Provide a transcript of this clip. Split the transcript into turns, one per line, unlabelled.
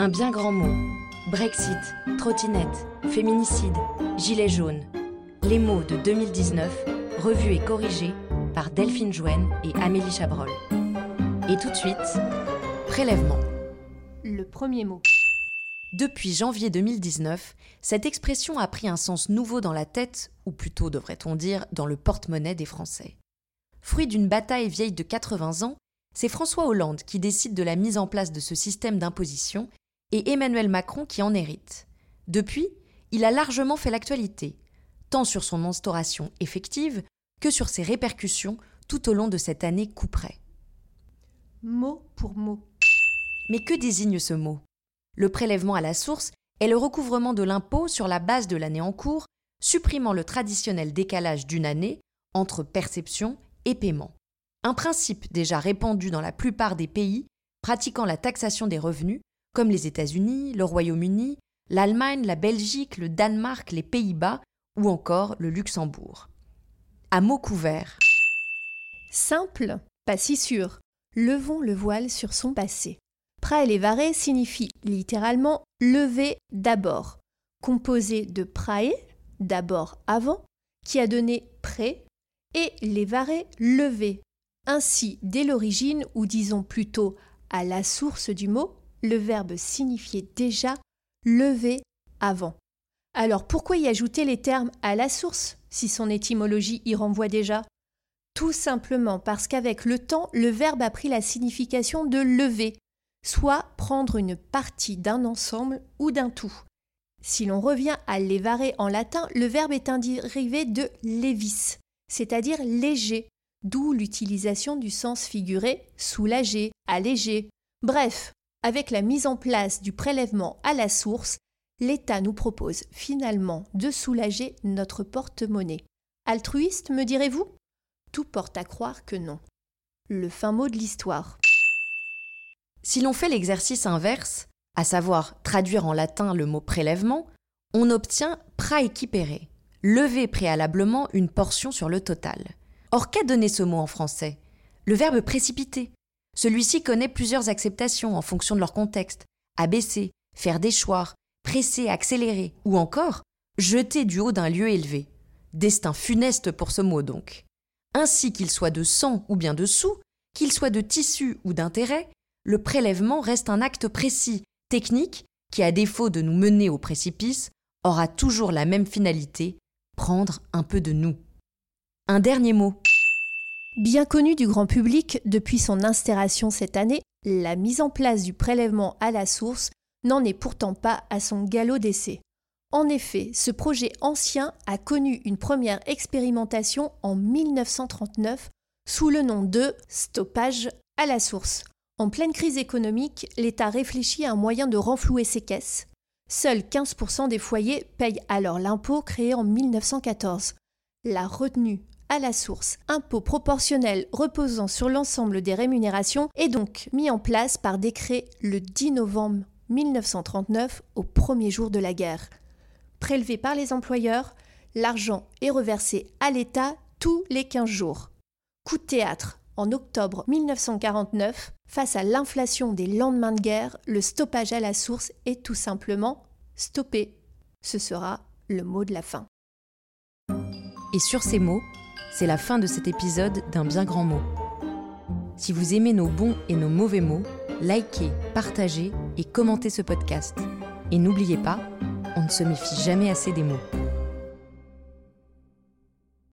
Un bien grand mot. Brexit, trottinette, féminicide, gilet jaune. Les mots de 2019, revus et corrigés par Delphine Jouen et Amélie Chabrol. Et tout de suite, prélèvement.
Le premier mot.
Depuis janvier 2019, cette expression a pris un sens nouveau dans la tête, ou plutôt devrait-on dire dans le porte-monnaie des Français. Fruit d'une bataille vieille de 80 ans, c'est François Hollande qui décide de la mise en place de ce système d'imposition et Emmanuel Macron qui en hérite. Depuis, il a largement fait l'actualité, tant sur son instauration effective que sur ses répercussions tout au long de cette année couperet.
Mot pour mot.
Mais que désigne ce mot? Le prélèvement à la source est le recouvrement de l'impôt sur la base de l'année en cours, supprimant le traditionnel décalage d'une année entre perception et paiement. Un principe déjà répandu dans la plupart des pays pratiquant la taxation des revenus, comme les États-Unis, le Royaume-Uni, l'Allemagne, la Belgique, le Danemark, les Pays-Bas ou encore le Luxembourg. À mots couverts.
Simple, pas si sûr. Levons le voile sur son passé. Praelevare signifie littéralement lever d'abord, composé de prae, d'abord avant, qui a donné pré, et levare, lever. Ainsi, dès l'origine, ou disons plutôt à la source du mot, le verbe signifiait déjà lever avant. Alors pourquoi y ajouter les termes à la source si son étymologie y renvoie déjà? Tout simplement parce qu'avec le temps, le verbe a pris la signification de lever, soit prendre une partie d'un ensemble ou d'un tout. Si l'on revient à levare en latin, le verbe est un dérivé de levis, c'est-à-dire léger, d'où l'utilisation du sens figuré soulager, alléger. Bref, avec la mise en place du prélèvement à la source, l'État nous propose finalement de soulager notre porte-monnaie. Altruiste, me direz-vous? Tout porte à croire que non. Le fin mot de l'histoire.
Si l'on fait l'exercice inverse, à savoir traduire en latin le mot prélèvement, on obtient praequipere, lever préalablement une portion sur le total. Or, qu'a donné ce mot en français? Le verbe précipiter. Celui-ci connaît plusieurs acceptations en fonction de leur contexte. Abaisser, faire déchoir, presser, accélérer, ou encore jeter du haut d'un lieu élevé. Destin funeste pour ce mot donc. Ainsi qu'il soit de sang ou bien de sous, qu'il soit de tissu ou d'intérêt, le prélèvement reste un acte précis, technique, qui, à défaut de nous mener au précipice, aura toujours la même finalité, prendre un peu de nous. Un dernier mot.
Bien connu du grand public depuis son instauration cette année, la mise en place du prélèvement à la source n'en est pourtant pas à son galop d'essai. En effet, ce projet ancien a connu une première expérimentation en 1939 sous le nom de stoppage à la source. En pleine crise économique, l'État réfléchit à un moyen de renflouer ses caisses. Seuls 15% des foyers payent alors l'impôt créé en 1914. La retenue à la source, impôt proportionnel reposant sur l'ensemble des rémunérations, est donc mis en place par décret le 10 novembre 1939 au premier jour de la guerre. Prélevé par les employeurs, l'argent est reversé à l'État tous les 15 jours. Coup de théâtre. En octobre 1949, face à l'inflation des lendemains de guerre, le stoppage à la source est tout simplement stoppé. Ce sera le mot de la fin.
Et sur ces mots, c'est la fin de cet épisode d'un bien grand mot. Si vous aimez nos bons et nos mauvais mots, likez, partagez et commentez ce podcast. Et n'oubliez pas, on ne se méfie jamais assez des mots.